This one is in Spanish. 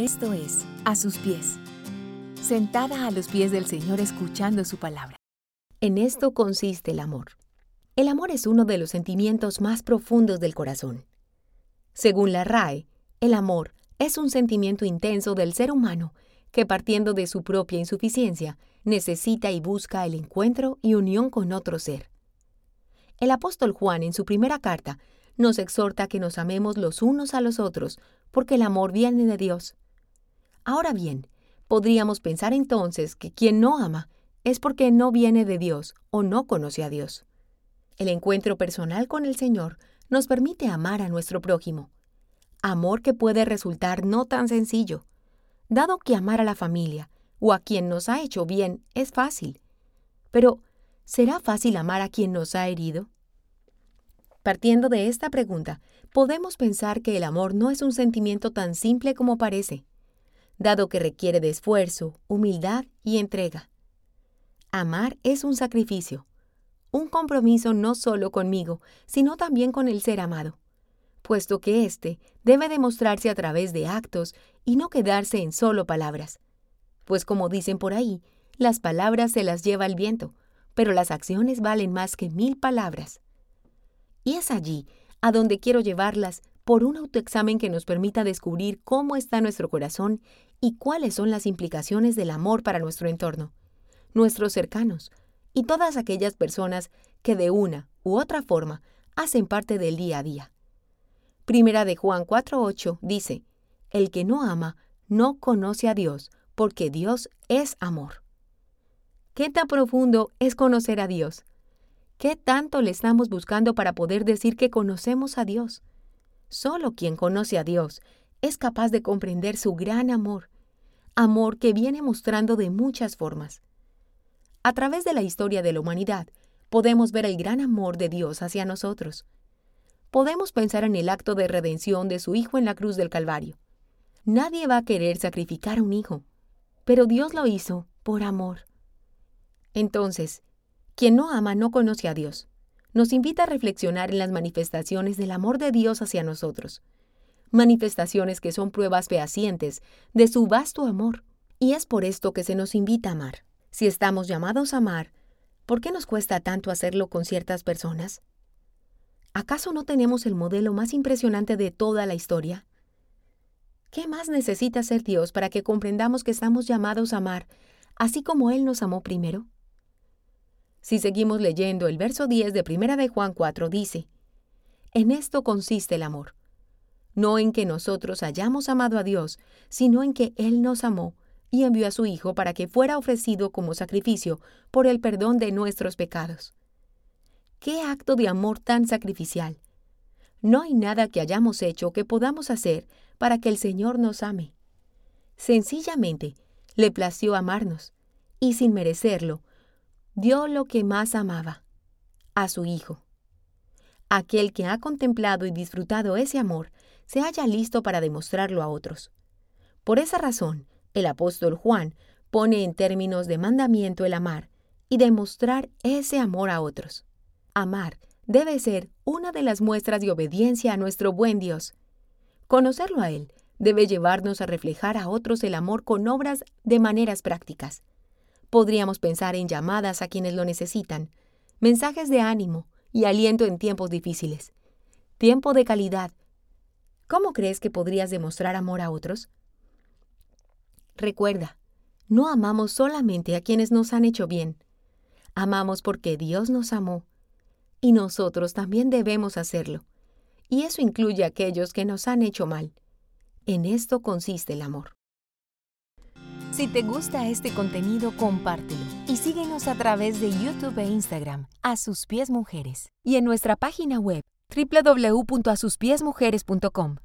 Esto es, a sus pies. Sentada a los pies del Señor escuchando su palabra. En esto consiste el amor. El amor es uno de los sentimientos más profundos del corazón. Según la RAE, el amor es un sentimiento intenso del ser humano que partiendo de su propia insuficiencia, necesita y busca el encuentro y unión con otro ser. El apóstol Juan en su primera carta nos exhorta que nos amemos los unos a los otros, porque el amor viene de Dios. Ahora bien, podríamos pensar entonces que quien no ama es porque no viene de Dios o no conoce a Dios. El encuentro personal con el Señor nos permite amar a nuestro prójimo. Amor que puede resultar no tan sencillo, dado que amar a la familia o a quien nos ha hecho bien es fácil. Pero, ¿será fácil amar a quien nos ha herido? Partiendo de esta pregunta, podemos pensar que el amor no es un sentimiento tan simple como parece dado que requiere de esfuerzo, humildad y entrega. Amar es un sacrificio, un compromiso no solo conmigo, sino también con el ser amado, puesto que éste debe demostrarse a través de actos y no quedarse en solo palabras. Pues como dicen por ahí, las palabras se las lleva el viento, pero las acciones valen más que mil palabras. Y es allí a donde quiero llevarlas por un autoexamen que nos permita descubrir cómo está nuestro corazón y cuáles son las implicaciones del amor para nuestro entorno, nuestros cercanos y todas aquellas personas que de una u otra forma hacen parte del día a día. Primera de Juan 4:8 dice, El que no ama no conoce a Dios, porque Dios es amor. ¿Qué tan profundo es conocer a Dios? ¿Qué tanto le estamos buscando para poder decir que conocemos a Dios? Solo quien conoce a Dios es capaz de comprender su gran amor, amor que viene mostrando de muchas formas. A través de la historia de la humanidad, podemos ver el gran amor de Dios hacia nosotros. Podemos pensar en el acto de redención de su Hijo en la cruz del Calvario. Nadie va a querer sacrificar a un hijo, pero Dios lo hizo por amor. Entonces, quien no ama no conoce a Dios. Nos invita a reflexionar en las manifestaciones del amor de Dios hacia nosotros manifestaciones que son pruebas fehacientes de su vasto amor. Y es por esto que se nos invita a amar. Si estamos llamados a amar, ¿por qué nos cuesta tanto hacerlo con ciertas personas? ¿Acaso no tenemos el modelo más impresionante de toda la historia? ¿Qué más necesita ser Dios para que comprendamos que estamos llamados a amar, así como Él nos amó primero? Si seguimos leyendo, el verso 10 de Primera de Juan 4 dice, En esto consiste el amor, no en que nosotros hayamos amado a Dios, sino en que Él nos amó y envió a su Hijo para que fuera ofrecido como sacrificio por el perdón de nuestros pecados. ¡Qué acto de amor tan sacrificial! No hay nada que hayamos hecho que podamos hacer para que el Señor nos ame. Sencillamente, le plació amarnos, y sin merecerlo, dio lo que más amaba, a su Hijo. Aquel que ha contemplado y disfrutado ese amor se halla listo para demostrarlo a otros. Por esa razón, el apóstol Juan pone en términos de mandamiento el amar y demostrar ese amor a otros. Amar debe ser una de las muestras de obediencia a nuestro buen Dios. Conocerlo a Él debe llevarnos a reflejar a otros el amor con obras de maneras prácticas. Podríamos pensar en llamadas a quienes lo necesitan, mensajes de ánimo y aliento en tiempos difíciles, tiempo de calidad ¿Cómo crees que podrías demostrar amor a otros? Recuerda, no amamos solamente a quienes nos han hecho bien. Amamos porque Dios nos amó. Y nosotros también debemos hacerlo. Y eso incluye a aquellos que nos han hecho mal. En esto consiste el amor. Si te gusta este contenido, compártelo y síguenos a través de YouTube e Instagram, a sus pies mujeres, y en nuestra página web www.asuspiesmujeres.com.